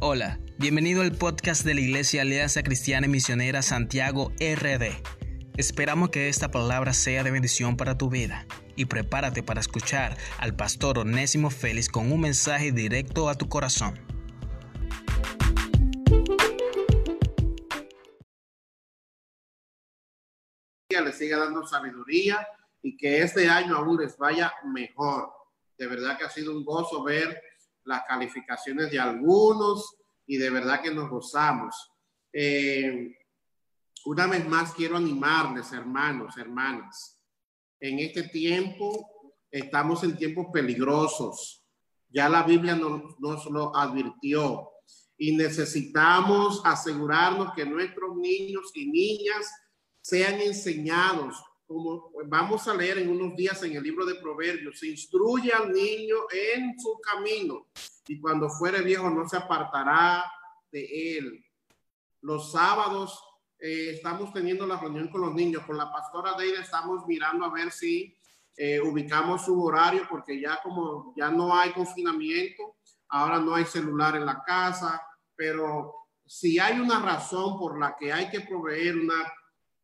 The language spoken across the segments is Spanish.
Hola, bienvenido al podcast de la Iglesia Alianza Cristiana y Misionera Santiago RD. Esperamos que esta palabra sea de bendición para tu vida y prepárate para escuchar al pastor Onésimo Félix con un mensaje directo a tu corazón. Le siga dando sabiduría y que este año aún vaya mejor. De verdad que ha sido un gozo ver las calificaciones de algunos y de verdad que nos gozamos. Eh, una vez más quiero animarles, hermanos, hermanas. En este tiempo estamos en tiempos peligrosos. Ya la Biblia nos, nos lo advirtió y necesitamos asegurarnos que nuestros niños y niñas sean enseñados como vamos a leer en unos días en el libro de Proverbios, se instruye al niño en su camino y cuando fuere viejo no se apartará de él. Los sábados eh, estamos teniendo la reunión con los niños, con la pastora Deida estamos mirando a ver si eh, ubicamos su horario porque ya como ya no hay confinamiento, ahora no hay celular en la casa, pero si hay una razón por la que hay que proveer una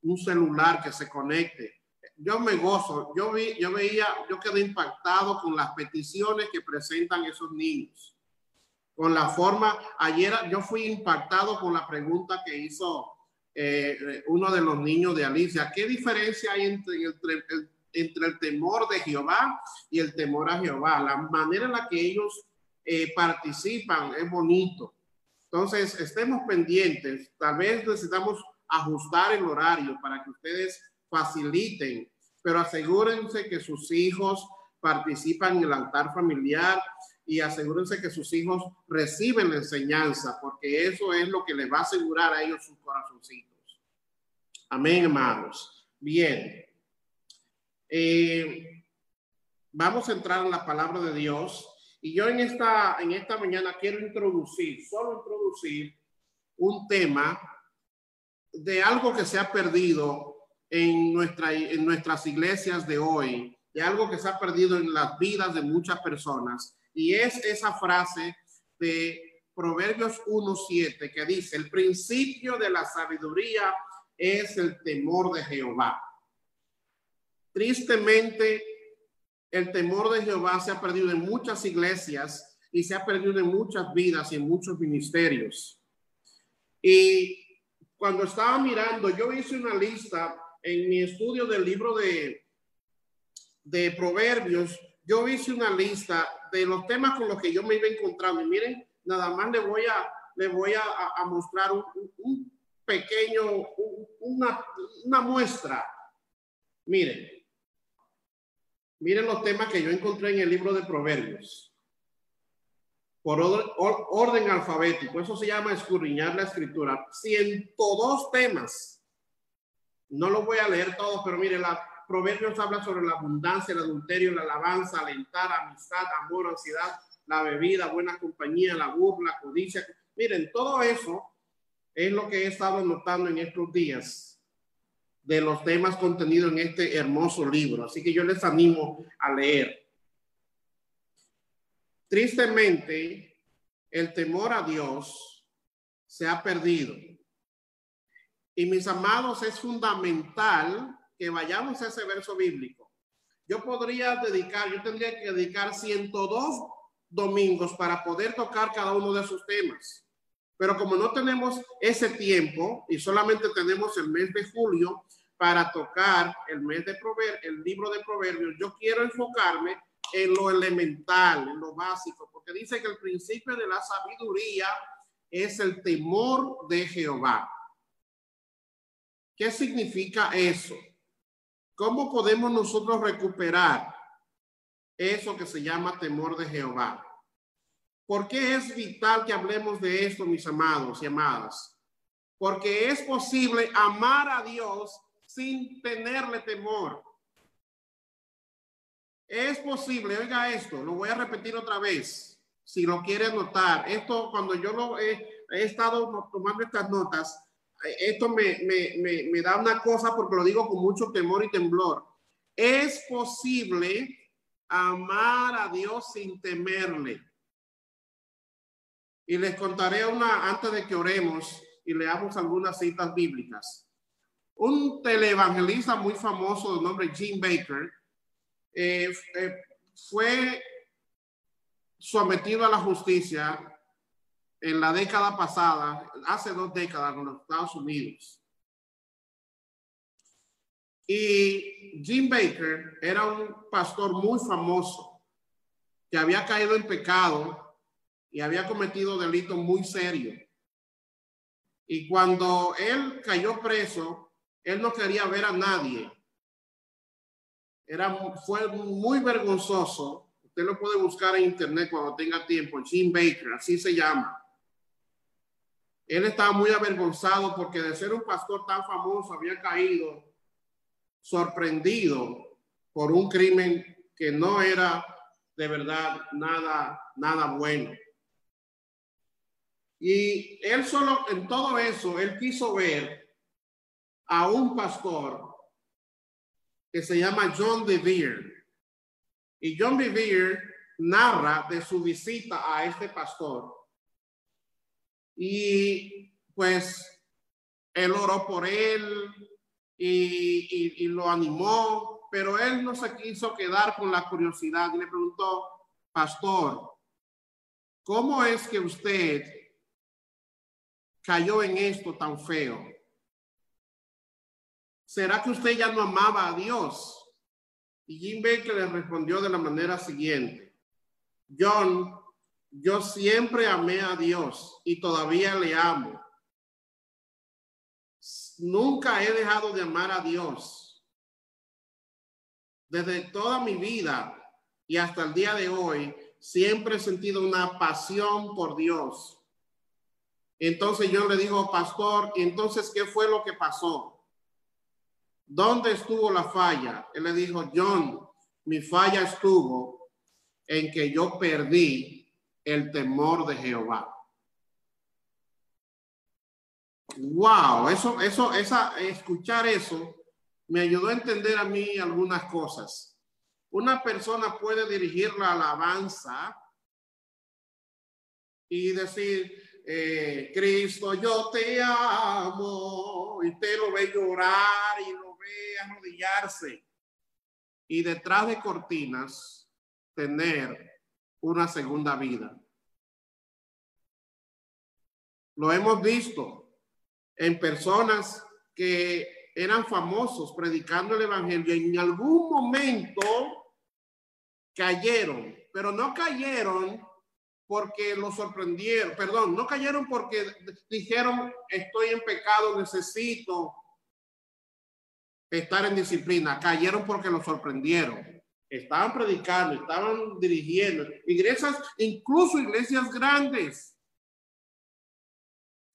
un celular que se conecte. Yo me gozo, yo vi, yo veía, yo quedé impactado con las peticiones que presentan esos niños. Con la forma, ayer yo fui impactado con la pregunta que hizo eh, uno de los niños de Alicia. ¿Qué diferencia hay entre el, temor de Jehová y el temor a Jehová? La manera en la que ellos eh, participan es bonito. Entonces, estemos pendientes. Tal vez necesitamos ajustar el horario para que ustedes faciliten, pero asegúrense que sus hijos participan en el altar familiar y asegúrense que sus hijos reciben la enseñanza, porque eso es lo que les va a asegurar a ellos sus corazoncitos. Amén, hermanos. Bien. Eh, vamos a entrar en la palabra de Dios. Y yo en esta, en esta mañana quiero introducir, solo introducir un tema de algo que se ha perdido en, nuestra, en nuestras iglesias de hoy, de algo que se ha perdido en las vidas de muchas personas. Y es esa frase de Proverbios 1.7 que dice, el principio de la sabiduría es el temor de Jehová. Tristemente, el temor de Jehová se ha perdido en muchas iglesias y se ha perdido en muchas vidas y en muchos ministerios. Y cuando estaba mirando, yo hice una lista en mi estudio del libro de, de Proverbios, yo hice una lista de los temas con los que yo me iba encontrando. Y miren, nada más le voy a, le voy a, mostrar un, pequeño, una, una muestra. Miren, miren los temas que yo encontré en el libro de Proverbios por orden, alfabético. Eso se llama escurriñar la escritura. 102 temas. No los voy a leer todos, pero mire, la Proverbios habla sobre la abundancia, el adulterio, la alabanza, alentar, amistad, amor, ansiedad, la bebida, buena compañía, la burla, codicia. Miren, todo eso es lo que he estado notando en estos días de los temas contenidos en este hermoso libro. Así que yo les animo a leer. Tristemente, el temor a Dios se ha perdido. Y mis amados, es fundamental que vayamos a ese verso bíblico. Yo podría dedicar, yo tendría que dedicar 102 domingos para poder tocar cada uno de esos temas. Pero como no tenemos ese tiempo y solamente tenemos el mes de julio para tocar el mes de prover el libro de proverbios, yo quiero enfocarme en lo elemental, en lo básico, porque dice que el principio de la sabiduría es el temor de Jehová. ¿Qué significa eso? ¿Cómo podemos nosotros recuperar eso que se llama temor de Jehová? ¿Por qué es vital que hablemos de esto, mis amados y amadas? Porque es posible amar a Dios sin tenerle temor. Es posible, oiga esto, lo voy a repetir otra vez, si lo quiere notar. Esto, cuando yo lo he, estado tomando estas notas, esto me, me da una cosa porque lo digo con mucho temor y temblor. Es posible amar a Dios sin temerle. Y les contaré una antes de que oremos y leamos algunas citas bíblicas. Un televangelista muy famoso de nombre Jim Baker eh, eh, fue sometido a la justicia en la década pasada, hace dos décadas en los Estados Unidos. Y Jim Baker era un pastor muy famoso que había caído en pecado y había cometido delitos muy serios. Y cuando él cayó preso, él no quería ver a nadie. Era, fue muy vergonzoso. Usted lo puede buscar en internet cuando tenga tiempo. Jim Baker, así se llama. Él estaba muy avergonzado porque de ser un pastor tan famoso había caído sorprendido por un crimen que no era de verdad nada, nada bueno. Y él solo en todo eso, él quiso ver a un pastor que se llama John DeVere. Y John DeVere narra de su visita a este pastor. Y pues él oró por él y, y, lo animó, pero él no se quiso quedar con la curiosidad y le preguntó, pastor, ¿cómo es que usted cayó en esto tan feo? ¿Será que usted ya no amaba a Dios? Y Jim Baker le respondió de la manera siguiente. John, yo siempre amé a Dios y todavía le amo. Nunca he dejado de amar a Dios. Desde toda mi vida y hasta el día de hoy, siempre he sentido una pasión por Dios. Entonces yo le digo, pastor, entonces, ¿qué fue lo que pasó? ¿Dónde estuvo la falla? Él le dijo, John, mi falla estuvo en que yo perdí el temor de Jehová. Wow, eso, eso, esa, escuchar eso me ayudó a entender a mí algunas cosas. Una persona puede dirigir la alabanza y decir, eh, Cristo, yo te amo, y te lo ve llorar y lo arrodillarse. Y detrás de cortinas, tener una segunda vida. Lo hemos visto en personas que eran famosos predicando el evangelio. En algún momento cayeron, pero no cayeron porque lo sorprendieron, perdón, no cayeron porque dijeron, estoy en pecado, necesito estar en disciplina, cayeron porque lo sorprendieron. Estaban predicando, estaban dirigiendo, iglesias, incluso iglesias grandes.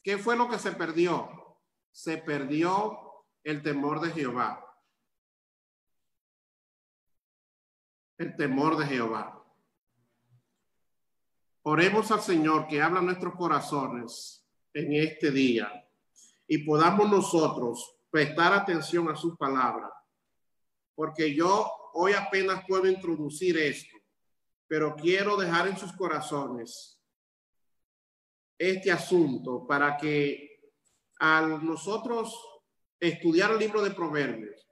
¿Qué fue lo que se perdió? Se perdió el temor de Jehová. El temor de Jehová. Oremos al Señor que habla nuestros corazones en este día y podamos nosotros prestar atención a sus palabras, porque yo hoy apenas puedo introducir esto, pero quiero dejar en sus corazones este asunto para que al nosotros estudiar el libro de Proverbios,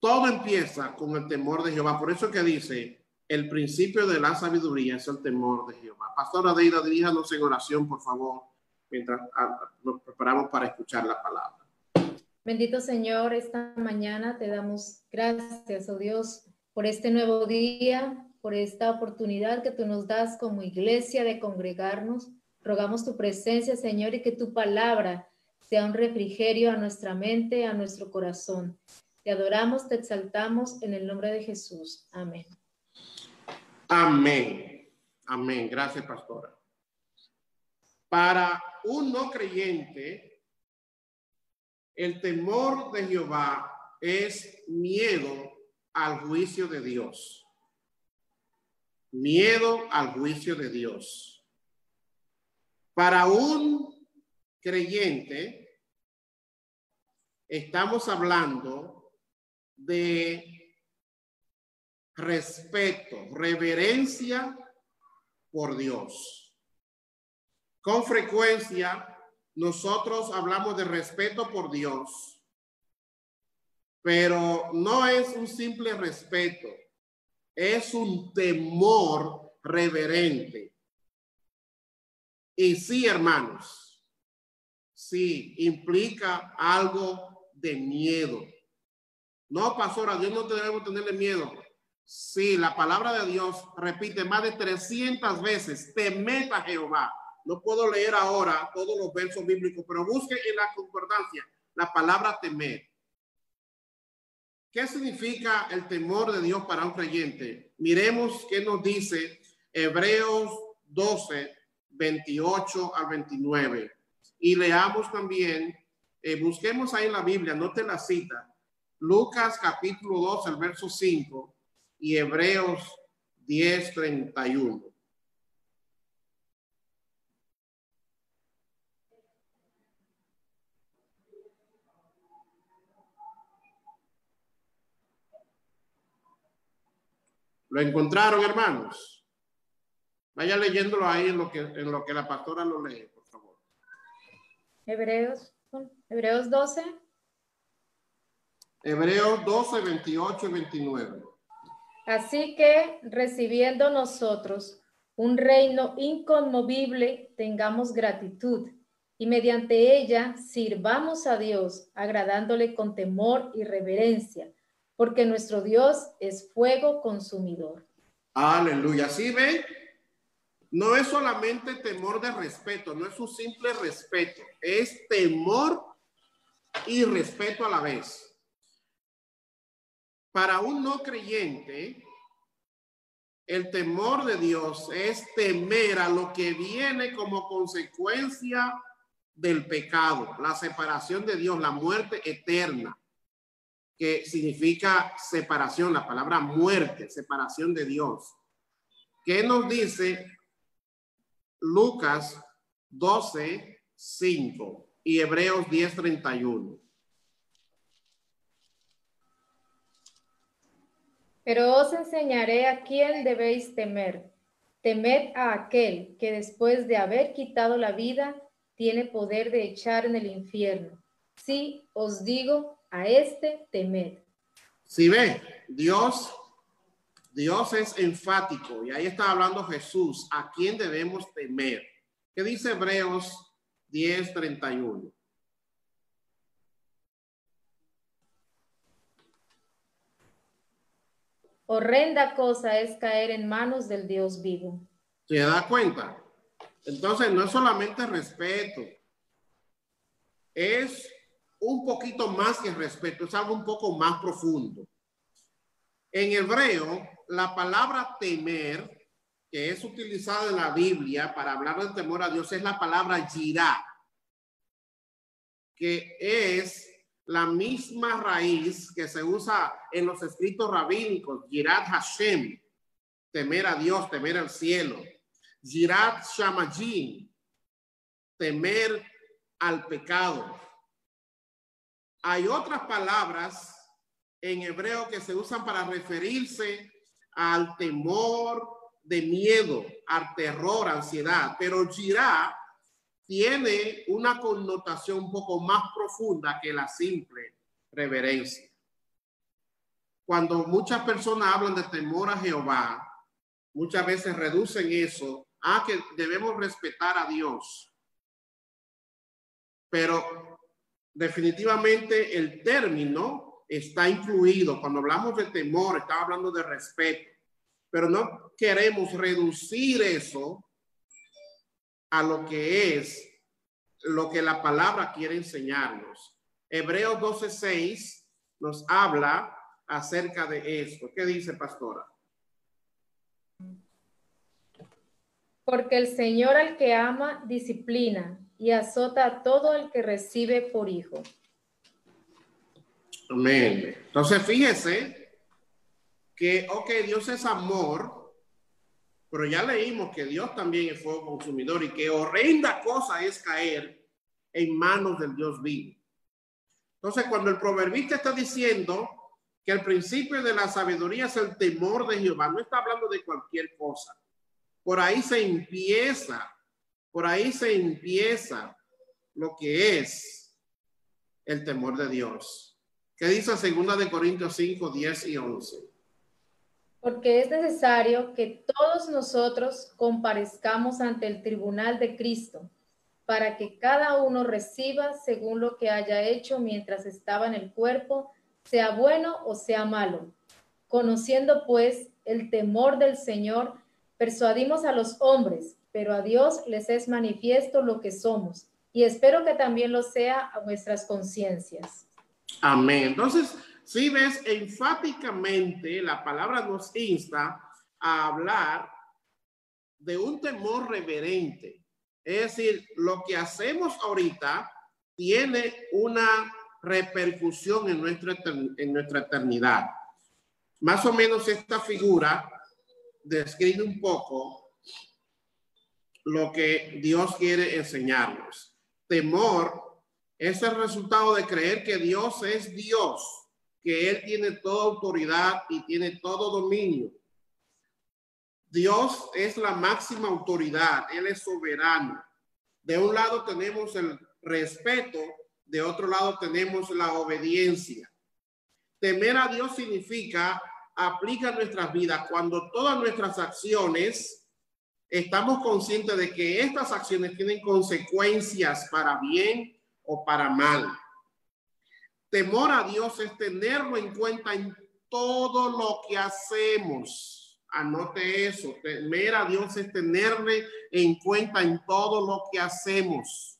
todo empieza con el temor de Jehová. Por eso que dice, el principio de la sabiduría es el temor de Jehová. Pastora Deida, diríjanos en oración, por favor, mientras ah, nos preparamos para escuchar la palabra. Bendito Señor, esta mañana te damos gracias, oh Dios, por este nuevo día, por esta oportunidad que tú nos das como iglesia de congregarnos. Rogamos tu presencia, Señor, y que tu palabra sea un refrigerio a nuestra mente, a nuestro corazón. Te adoramos, te exaltamos en el nombre de Jesús. Amén. Amén. Amén. Gracias, pastora. Para un no creyente, el temor de Jehová es miedo al juicio de Dios. Miedo al juicio de Dios. Para un creyente, estamos hablando de respeto, reverencia por Dios. Con frecuencia nosotros hablamos de respeto por Dios, pero no es un simple respeto, es un temor reverente. Y sí, hermanos, sí, implica algo de miedo. No, pastora, Dios no debemos tenerle miedo. Sí, la palabra de Dios repite más de 300 veces, temed a Jehová. No puedo leer ahora todos los versos bíblicos, pero busque en la concordancia la palabra temer. ¿Qué significa el temor de Dios para un creyente? Miremos qué nos dice Hebreos 12, 28 al 29. Y leamos también, eh, busquemos ahí en la Biblia, note la cita, Lucas capítulo 2, el verso 5 y Hebreos 10, 31. ¿Lo encontraron, hermanos? Vaya leyéndolo ahí en lo que, en lo que la pastora lo lee, por favor. Hebreos, Hebreos 12. Hebreos 12, 28 y 29. Así que recibiendo nosotros un reino inconmovible, tengamos gratitud y mediante ella sirvamos a Dios, agradándole con temor y reverencia porque nuestro Dios es fuego consumidor. Aleluya. ¿Sí ve? No es solamente temor de respeto, no es un simple respeto, es temor y respeto a la vez. Para un no creyente, el temor de Dios es temer a lo que viene como consecuencia del pecado, la separación de Dios, la muerte eterna que significa separación, la palabra muerte, separación de Dios. ¿Qué nos dice Lucas 12, 5 y Hebreos 10, 31? Pero os enseñaré a quién debéis temer. Temed a aquel que después de haber quitado la vida tiene poder de echar en el infierno. Sí, os digo, a este temed. Si ve, Dios, Dios es enfático y ahí está hablando Jesús, a quién debemos temer. ¿Qué dice Hebreos 10:31? Horrenda cosa es caer en manos del Dios vivo. ¿Se da cuenta? Entonces no es solamente respeto, es un poquito más que respeto, es algo un poco más profundo. En hebreo, la palabra temer, que es utilizada en la Biblia para hablar del temor a Dios, es la palabra yirá, que es la misma raíz que se usa en los escritos rabínicos, Yirat Hashem, temer a Dios, temer al cielo. Yirat Shamajin, temer al pecado. Hay otras palabras en hebreo que se usan para referirse al temor de miedo, al terror, ansiedad, pero jirá tiene una connotación un poco más profunda que la simple reverencia. Cuando muchas personas hablan de temor a Jehová, muchas veces reducen eso a que debemos respetar a Dios. Pero definitivamente el término está incluido. Cuando hablamos de temor, estamos hablando de respeto, pero no queremos reducir eso a lo que es lo que la palabra quiere enseñarnos. Hebreos 12:6 nos habla acerca de esto. ¿Qué dice, pastora? Porque el Señor al que ama disciplina y azota a todo el que recibe por hijo. Amén. Entonces fíjese que, ok, Dios es amor, pero ya leímos que Dios también es fuego consumidor y que horrenda cosa es caer en manos del Dios vivo. Entonces, cuando el proverbista está diciendo que el principio de la sabiduría es el temor de Jehová, no está hablando de cualquier cosa. Por ahí se empieza Por ahí se empieza lo que es el temor de Dios. ¿Qué dice segunda de Corintios 5, 10 y 11? Porque es necesario que todos nosotros comparezcamos ante el tribunal de Cristo, para que cada uno reciba según lo que haya hecho mientras estaba en el cuerpo, sea bueno o sea malo. Conociendo pues el temor del Señor, persuadimos a los hombres, pero a Dios les es manifiesto lo que somos, y espero que también lo sea a nuestras conciencias. Amén. Entonces, si ves, enfáticamente la palabra nos insta a hablar de un temor reverente. Es decir, lo que hacemos ahorita tiene una repercusión en nuestra, en nuestra eternidad. Más o menos esta figura describe un poco lo que Dios quiere enseñarnos. Temor es el resultado de creer que Dios es Dios, que Él tiene toda autoridad y tiene todo dominio. Dios es la máxima autoridad, Él es soberano. De un lado tenemos el respeto, de otro lado tenemos la obediencia. Temer a Dios significa aplica nuestras vidas cuando todas nuestras acciones estamos conscientes de que estas acciones tienen consecuencias para bien o para mal. Temor a Dios es tenerlo en cuenta en todo lo que hacemos. Anote eso. Temer a Dios es tenerle en cuenta en todo lo que hacemos,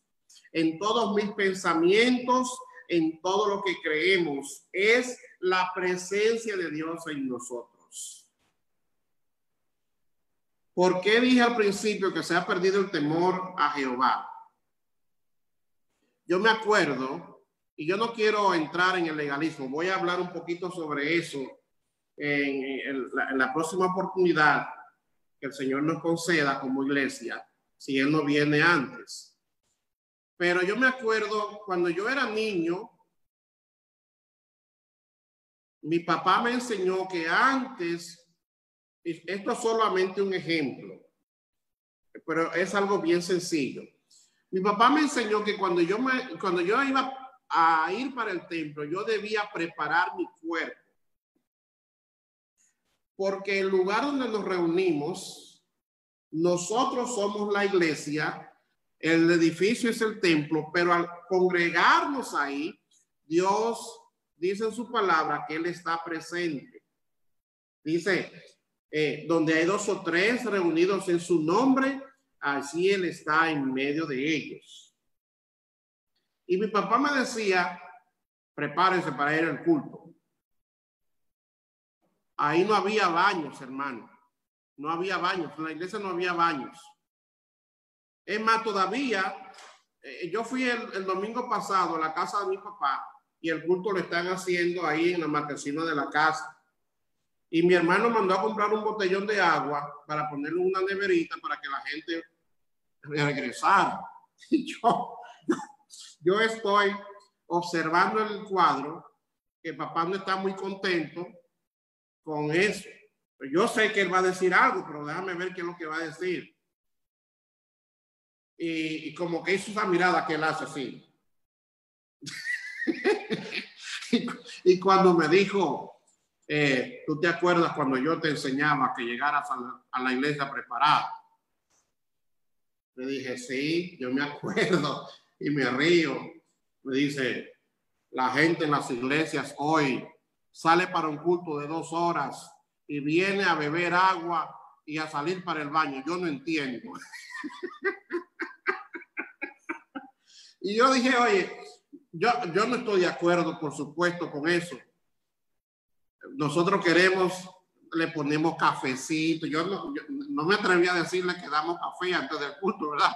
en todos mis pensamientos, en todo lo que creemos. Es la presencia de Dios en nosotros. ¿Por qué dije al principio que se ha perdido el temor a Jehová? Yo me acuerdo, y yo no quiero entrar en el legalismo, voy a hablar un poquito sobre eso en, la, próxima oportunidad que el Señor nos conceda como iglesia, si Él no viene antes. Pero yo me acuerdo cuando yo era niño, mi papá me enseñó que antes, esto es solamente un ejemplo, pero es algo bien sencillo. Mi papá me enseñó que cuando yo, me, cuando yo iba a ir para el templo, yo debía preparar mi cuerpo. Porque el lugar donde nos reunimos, nosotros somos la iglesia, el edificio es el templo, pero al congregarnos ahí, Dios dice en su palabra que Él está presente. Dice, eh, donde hay dos o tres reunidos en su nombre, así Él está en medio de ellos. Y mi papá me decía, prepárense para ir al culto. Ahí no había baños, hermano. No había baños. En la iglesia no había baños. Es más, todavía, eh, yo fui el, el domingo pasado a la casa de mi papá y el culto lo están haciendo ahí en la marquesina de la casa. Y mi hermano mandó a comprar un botellón de agua para ponerle una neverita para que la gente regresara. Yo estoy observando el cuadro que papá no está muy contento con eso. Yo sé que él va a decir algo, pero déjame ver qué es lo que va a decir. Y, y como que hizo esa mirada que él hace así. y, cuando me dijo, eh, ¿tú te acuerdas cuando yo te enseñaba que llegaras a la, iglesia preparada? Le dije, sí, yo me acuerdo y me río. Me dice, la gente en las iglesias hoy sale para un culto de dos horas y viene a beber agua y a salir para el baño. Yo no entiendo. y yo dije, oye, yo, yo no estoy de acuerdo, por supuesto, con eso. Nosotros queremos, le ponemos cafecito. Yo no, no me atreví a decirle que damos café antes del culto, ¿verdad?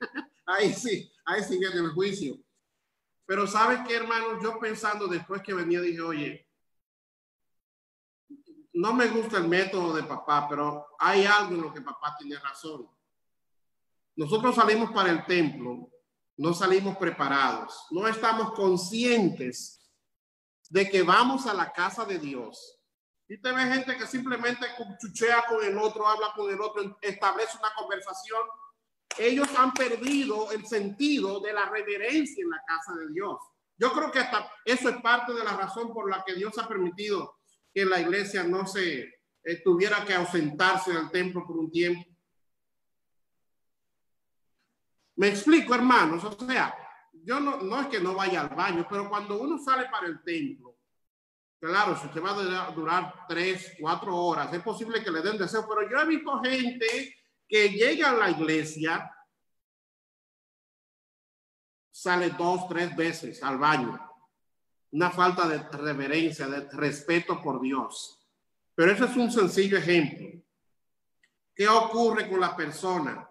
ahí sí, ahí sí viene el juicio. Pero ¿sabes qué, hermano? Yo pensando después que venía, dije, oye, no me gusta el método de papá, pero hay algo en lo que papá tiene razón. Nosotros salimos para el templo no salimos preparados, no estamos conscientes de que vamos a la casa de Dios. Y te ve gente que simplemente chuchea con el otro, habla con el otro, establece una conversación ellos han perdido el sentido de la reverencia en la casa de Dios. Yo creo que hasta eso es parte de la razón por la que Dios ha permitido que la iglesia no se eh, tuviera que ausentarse del templo por un tiempo. Me explico, hermanos, o sea, yo no, no es que no vaya al baño, pero cuando uno sale para el templo, claro, si usted va a durar tres, cuatro horas, es posible que le den deseo, pero yo he visto gente que llega a la iglesia, sale dos, tres veces al baño. Una falta de reverencia, de respeto por Dios. Pero ese es un sencillo ejemplo. ¿Qué ocurre con la persona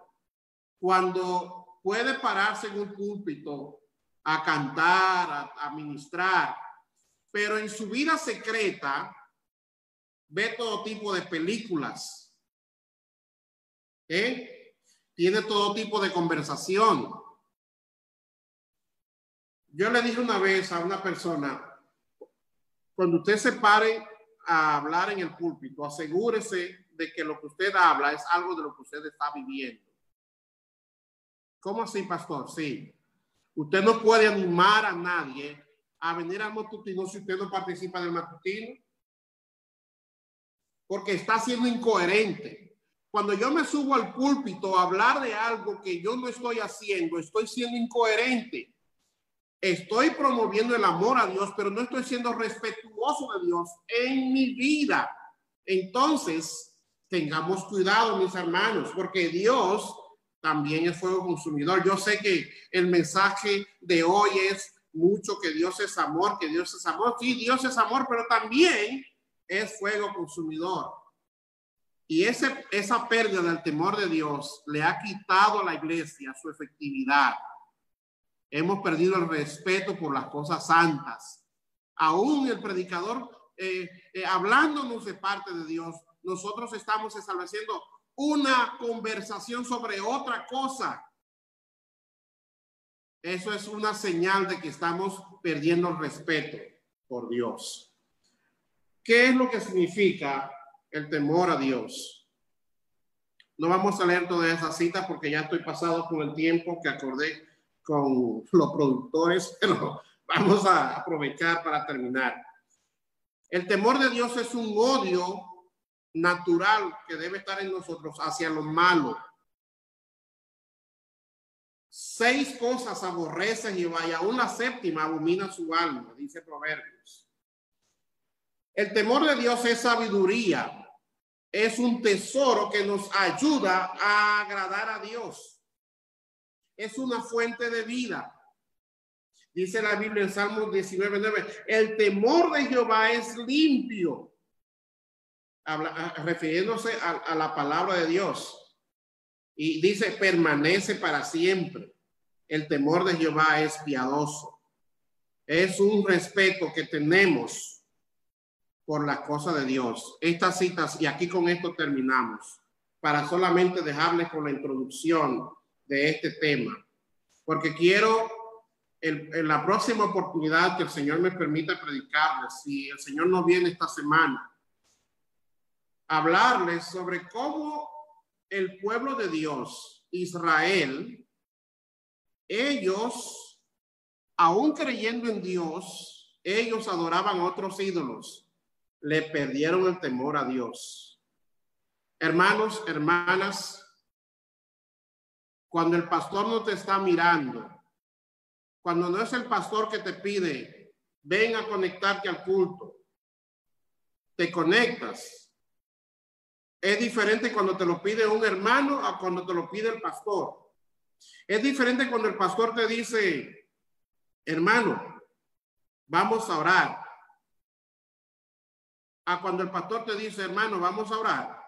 cuando puede pararse en un púlpito a cantar, a, ministrar, pero en su vida secreta ve todo tipo de películas? ¿Eh? Tiene todo tipo de conversación. Yo le dije una vez a una persona, cuando usted se pare a hablar en el púlpito, asegúrese de que lo que usted habla es algo de lo que usted está viviendo. ¿Cómo así, pastor? Sí. Usted no puede animar a nadie a venir al matutino si usted no participa del matutino. Porque está siendo incoherente. Cuando yo me subo al púlpito a hablar de algo que yo no estoy haciendo, estoy siendo incoherente. Estoy promoviendo el amor a Dios, pero no estoy siendo respetuoso de Dios en mi vida. Entonces, tengamos cuidado, mis hermanos, porque Dios también es fuego consumidor. Yo sé que el mensaje de hoy es mucho que Dios es amor, que Dios es amor. Sí, Dios es amor, pero también es fuego consumidor. Y ese, esa pérdida del temor de Dios le ha quitado a la iglesia su efectividad. Hemos perdido el respeto por las cosas santas. Aún el predicador eh, eh, hablándonos de parte de Dios, nosotros estamos estableciendo una conversación sobre otra cosa. Eso es una señal de que estamos perdiendo el respeto por Dios. ¿Qué es lo que significa el temor a Dios. No vamos a leer todas esas citas porque ya estoy pasado con el tiempo que acordé con los productores, pero vamos a aprovechar para terminar. El temor de Dios es un odio natural que debe estar en nosotros hacia lo malo. Seis cosas aborrece Jehová y aún la séptima abomina su alma, dice Proverbios. El temor de Dios es sabiduría, es un tesoro que nos ayuda a agradar a Dios. Es una fuente de vida. Dice la Biblia en Salmos 19, 9, el temor de Jehová es limpio. Refiriéndose a, a la palabra de Dios. Y dice, permanece para siempre. El temor de Jehová es piadoso. Es un respeto que tenemos por las cosas de Dios. Estas citas, y aquí con esto terminamos, para solamente dejarles con la introducción de este tema, porque quiero en la próxima oportunidad que el Señor me permita predicarles, si el Señor no viene esta semana, hablarles sobre cómo el pueblo de Dios, Israel, ellos, aún creyendo en Dios, ellos adoraban otros ídolos le perdieron el temor a Dios. Hermanos, hermanas, cuando el pastor no te está mirando, cuando no es el pastor que te pide, ven a conectarte al culto, te conectas. Es diferente cuando te lo pide un hermano a cuando te lo pide el pastor. Es diferente cuando el pastor te dice, hermano, vamos a orar a cuando el pastor te dice, hermano, vamos a orar.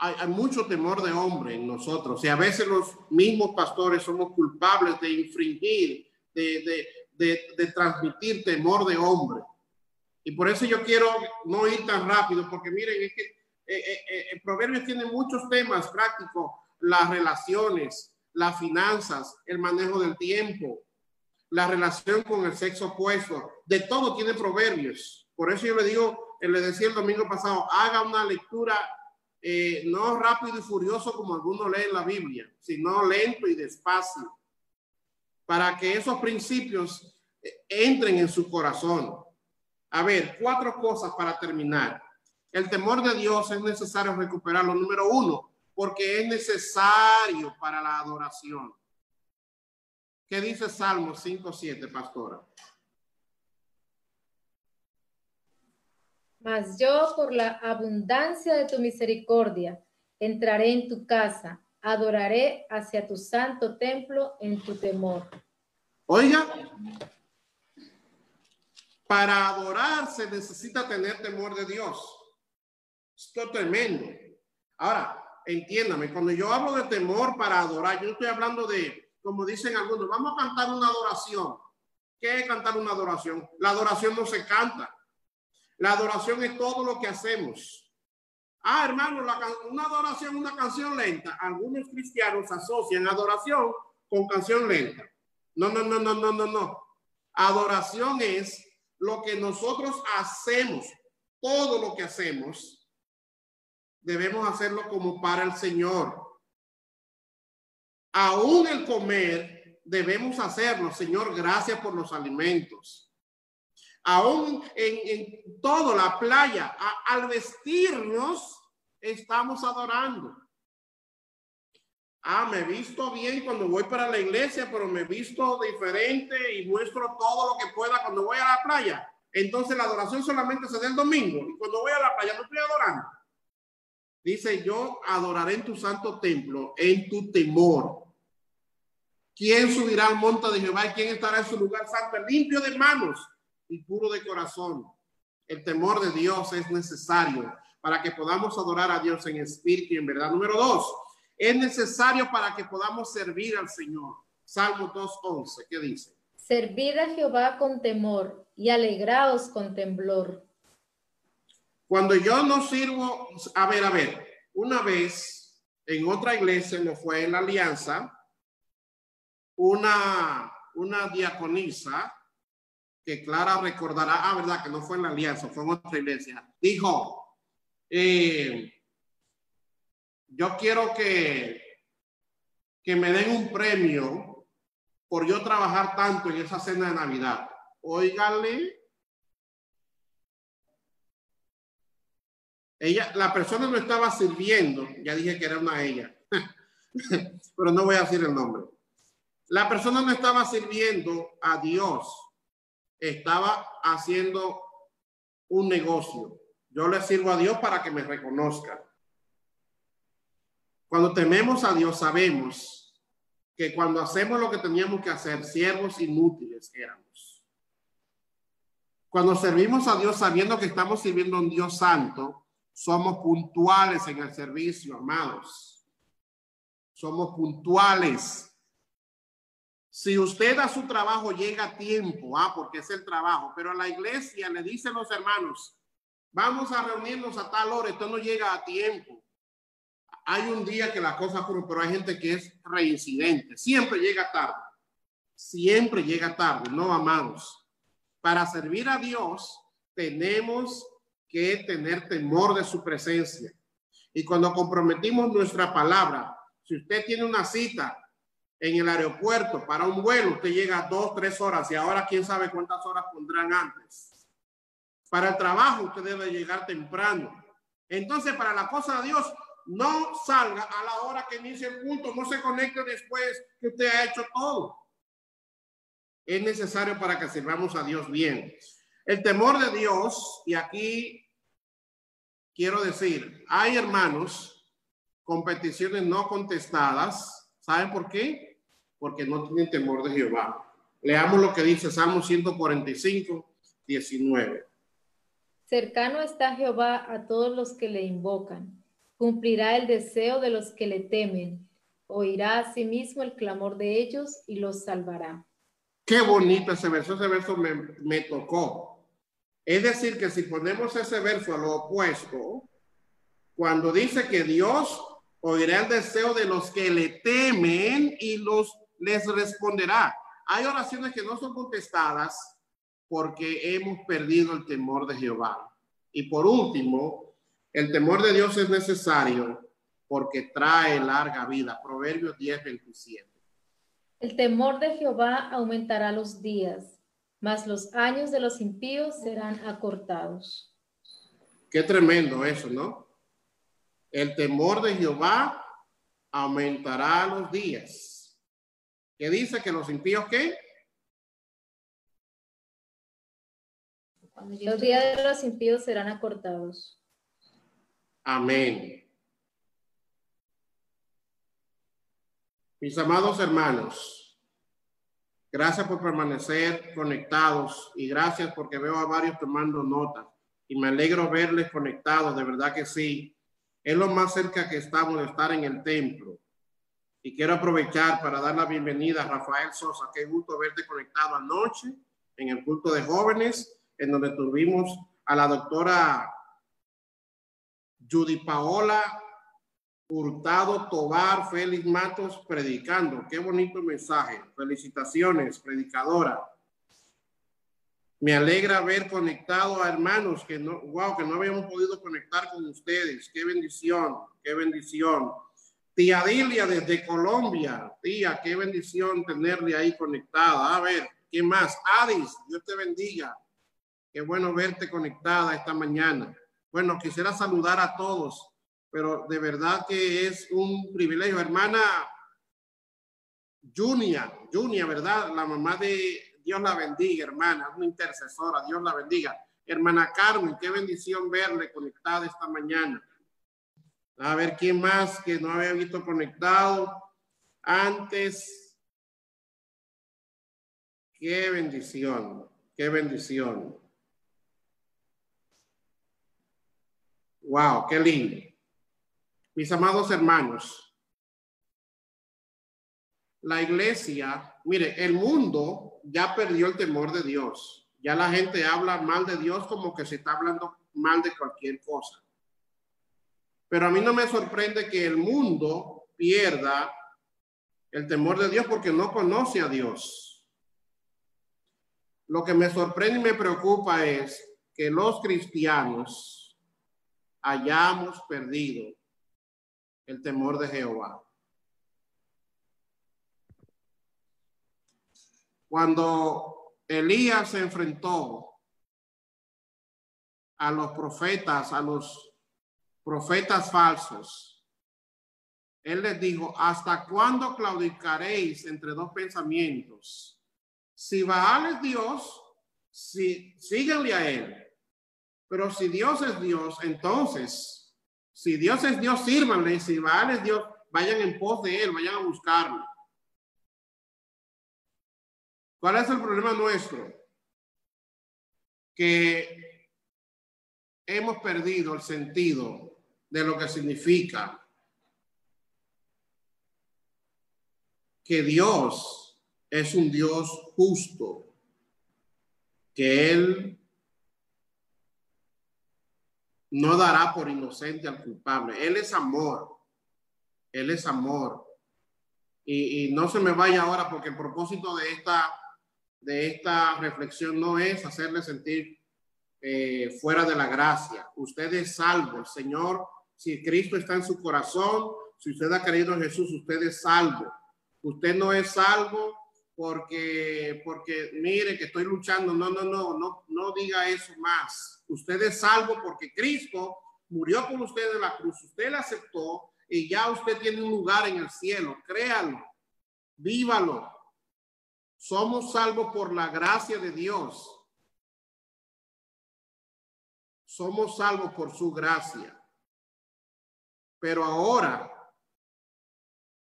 Hay, mucho temor de hombre en nosotros y a veces los mismos pastores somos culpables de infringir, de, de, transmitir temor de hombre. Y por eso yo quiero no ir tan rápido, porque miren, es que eh, eh, eh, tiene muchos temas prácticos, las relaciones, las finanzas, el manejo del tiempo, la relación con el sexo opuesto, de todo tiene Proverbios. Por eso yo le digo, le decía el domingo pasado, haga una lectura eh, no rápido y furioso como algunos leen la Biblia, sino lento y despacio, para que esos principios eh, entren en su corazón. A ver, cuatro cosas para terminar. El temor de Dios es necesario recuperarlo. Número uno, porque es necesario para la adoración. ¿Qué dice Salmo 5.7, pastora? Mas yo por la abundancia de tu misericordia entraré en tu casa, adoraré hacia tu santo templo en tu temor. Oiga, para adorar se necesita tener temor de Dios. Esto es tremendo. Ahora, entiéndame, cuando yo hablo de temor para adorar, yo estoy hablando de, como dicen algunos, vamos a cantar una adoración. ¿Qué es cantar una adoración? La adoración no se canta. La adoración es todo lo que hacemos. Ah, hermano, una adoración, una canción lenta. Algunos cristianos asocian adoración con canción lenta. No, no, no, no, no, no, no. Adoración es lo que nosotros hacemos, todo lo que hacemos, debemos hacerlo como para el Señor. Aún el comer, debemos hacerlo. Señor, gracias por los alimentos aún en, todo, la playa, al vestirnos, estamos adorando. Ah, me visto bien cuando voy para la iglesia, pero me visto diferente y muestro todo lo que pueda cuando voy a la playa. Entonces la adoración solamente se da el domingo y cuando voy a la playa no estoy adorando. Dice, yo adoraré en tu santo templo, en tu temor. ¿Quién subirá al monte de Jehová y quién estará en su lugar santo, limpio de manos y puro de corazón. El temor de Dios es necesario para que podamos adorar a Dios en espíritu y en verdad. Número dos, es necesario para que podamos servir al Señor. Salmo 2.11, ¿qué dice? Servid a Jehová con temor y alegraos con temblor. Cuando yo no sirvo, a ver, a ver, una vez en otra iglesia, no fue en la alianza, una, una diaconisa que Clara recordará, ah, verdad, que no fue en la alianza, fue en otra iglesia, dijo, eh, yo quiero que, que me den un premio por yo trabajar tanto en esa cena de Navidad. Óigale. Ella, la persona no estaba sirviendo, ya dije que era una ella, pero no voy a decir el nombre. La persona no estaba sirviendo a Dios, estaba haciendo un negocio. Yo le sirvo a Dios para que me reconozca. Cuando tememos a Dios, sabemos que cuando hacemos lo que teníamos que hacer, siervos inútiles éramos. Cuando servimos a Dios sabiendo que estamos sirviendo a un Dios santo, somos puntuales en el servicio, amados. Somos puntuales. Si usted a su trabajo llega a tiempo, ah, porque es el trabajo, pero a la iglesia le dicen los hermanos, vamos a reunirnos a tal hora, esto no llega a tiempo. Hay un día que la cosa ocurre, pero hay gente que es reincidente, siempre llega tarde, siempre llega tarde, no amados. Para servir a Dios tenemos que tener temor de su presencia. Y cuando comprometimos nuestra palabra, si usted tiene una cita en el aeropuerto para un vuelo, usted llega dos, tres horas y ahora quién sabe cuántas horas pondrán antes. Para el trabajo usted debe llegar temprano. Entonces, para la cosa de Dios, no salga a la hora que inicie el culto, no se conecte después que usted ha hecho todo. Es necesario para que sirvamos a Dios bien. El temor de Dios, y aquí quiero decir, hay hermanos con peticiones no contestadas. ¿Saben por qué? porque no tienen temor de Jehová. Leamos lo que dice Salmo 145, 19. Cercano está Jehová a todos los que le invocan. Cumplirá el deseo de los que le temen. Oirá a sí mismo el clamor de ellos y los salvará. Qué bonito ese verso. Ese verso me, me tocó. Es decir, que si ponemos ese verso a lo opuesto, cuando dice que Dios oirá el deseo de los que le temen y los les responderá. Hay oraciones que no son contestadas porque hemos perdido el temor de Jehová. Y por último, El temor de Dios es necesario porque trae larga vida. Proverbios 10, 27. El temor de Jehová aumentará los días, mas los años de los impíos serán acortados. Qué tremendo eso, ¿no? El temor de Jehová aumentará los días. ¿Qué dice que los impíos qué? Los días de los impíos serán acortados. Amén. Mis amados hermanos, gracias por permanecer conectados y gracias porque veo a varios tomando notas y me alegro verles conectados, de verdad que sí. Es lo más cerca que estamos de estar en el templo. Y quiero aprovechar para dar la bienvenida a Rafael Sosa. Qué gusto verte conectado anoche en el culto de jóvenes, en donde tuvimos a la doctora Judy Paola Hurtado Tobar Félix Matos predicando. Qué bonito mensaje. Felicitaciones, predicadora. Me alegra haber conectado a hermanos que no, wow, que no habíamos podido conectar con ustedes. Qué bendición, qué bendición. Tía Dilia desde Colombia. Tía, qué bendición tenerle ahí conectada. A ver, ¿qué más? Adis, Dios te bendiga. Qué bueno verte conectada esta mañana. Bueno, quisiera saludar a todos, pero de verdad que es un privilegio. Hermana Junia, Junia, ¿verdad? La mamá de Dios la bendiga, hermana, una intercesora, Dios la bendiga. Hermana Carmen, qué bendición verle conectada esta mañana. A ver quién más que no había visto conectado antes. Qué bendición, qué bendición. Wow, qué lindo. Mis amados hermanos, la iglesia, mire, el mundo ya perdió el temor de Dios. Ya la gente habla mal de Dios como que se está hablando mal de cualquier cosa. Pero a mí no me sorprende que el mundo pierda el temor de Dios porque no conoce a Dios. Lo que me sorprende y me preocupa es que los cristianos hayamos perdido el temor de Jehová. Cuando Elías se enfrentó a los profetas, a los profetas falsos, él les dijo, ¿hasta cuándo claudicaréis entre dos pensamientos? Si Baal es Dios, si, síguenle a él. Pero si Dios es Dios, entonces, si Dios es Dios, sírvanle. Si Baal es Dios, vayan en pos de él, vayan a buscarlo. ¿Cuál es el problema nuestro? Que hemos perdido el sentido de lo que significa que Dios es un Dios justo, que Él no dará por inocente al culpable. Él es amor, Él es amor. Y, y no se me vaya ahora porque el propósito de esta de esta reflexión no es hacerle sentir eh, fuera de la gracia. Usted es salvo. El Señor, si Cristo está en su corazón, si usted ha creído en Jesús, usted es salvo. Usted no es salvo porque, porque mire que estoy luchando. No, no, no, no, no diga eso más. Usted es salvo porque Cristo murió con usted en la cruz. Usted la aceptó y ya usted tiene un lugar en el cielo. Créalo, vívalo. Somos salvos por la gracia de Dios. Somos salvos por su gracia. Pero ahora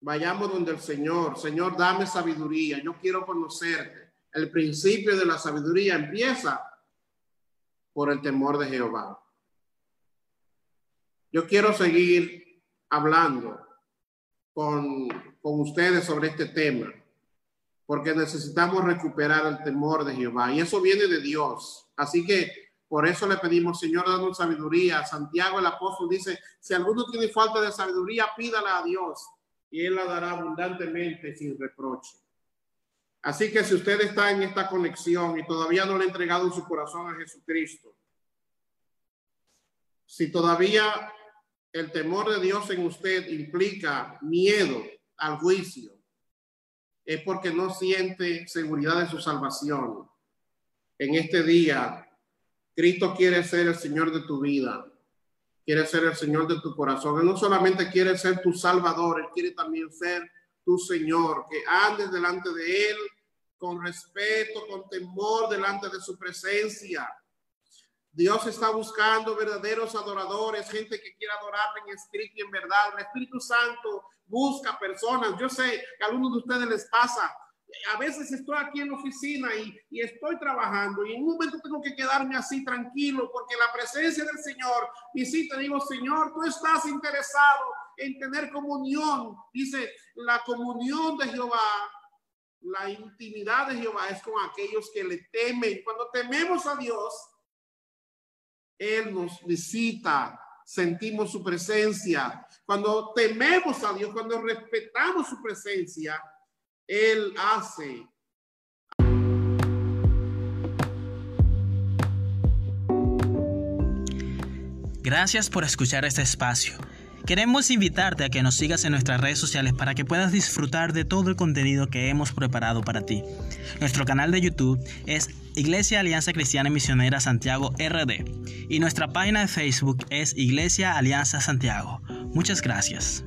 vayamos donde el Señor. Señor, dame sabiduría. Yo quiero conocerte. El principio de la sabiduría empieza por el temor de Jehová. Yo quiero seguir hablando con, con ustedes sobre este tema porque necesitamos recuperar el temor de Jehová y eso viene de Dios. Así que por eso le pedimos, Señor, danos sabiduría. Santiago el apóstol dice, si alguno tiene falta de sabiduría, pídala a Dios y Él la dará abundantemente sin reproche. Así que si usted está en esta conexión y todavía no le ha entregado su corazón a Jesucristo, Si todavía el temor de Dios en usted implica miedo al juicio, es porque no siente seguridad de su salvación. En este día, Cristo quiere ser el Señor de tu vida, quiere ser el Señor de tu corazón. Él no solamente quiere ser tu Salvador, Él quiere también ser tu Señor, que andes delante de Él con respeto, con temor delante de su presencia Dios está buscando verdaderos adoradores, gente que quiera adorarle en espíritu y en verdad. El Espíritu Santo busca personas. Yo sé que a algunos de ustedes les pasa. A veces estoy aquí en la oficina y, y estoy trabajando y en un momento tengo que quedarme así tranquilo porque la presencia del Señor visita. Digo, Señor, tú estás interesado en tener comunión. Dice, la comunión de Jehová la intimidad de Jehová es con aquellos que le temen. Cuando tememos a Dios, él nos visita, sentimos su presencia. Cuando tememos a Dios, cuando respetamos su presencia, Él hace. Gracias por escuchar este espacio. Queremos invitarte a que nos sigas en nuestras redes sociales para que puedas disfrutar de todo el contenido que hemos preparado para ti. Nuestro canal de YouTube es Iglesia Alianza Cristiana Misionera Santiago RD y nuestra página de Facebook es Iglesia Alianza Santiago. Muchas gracias.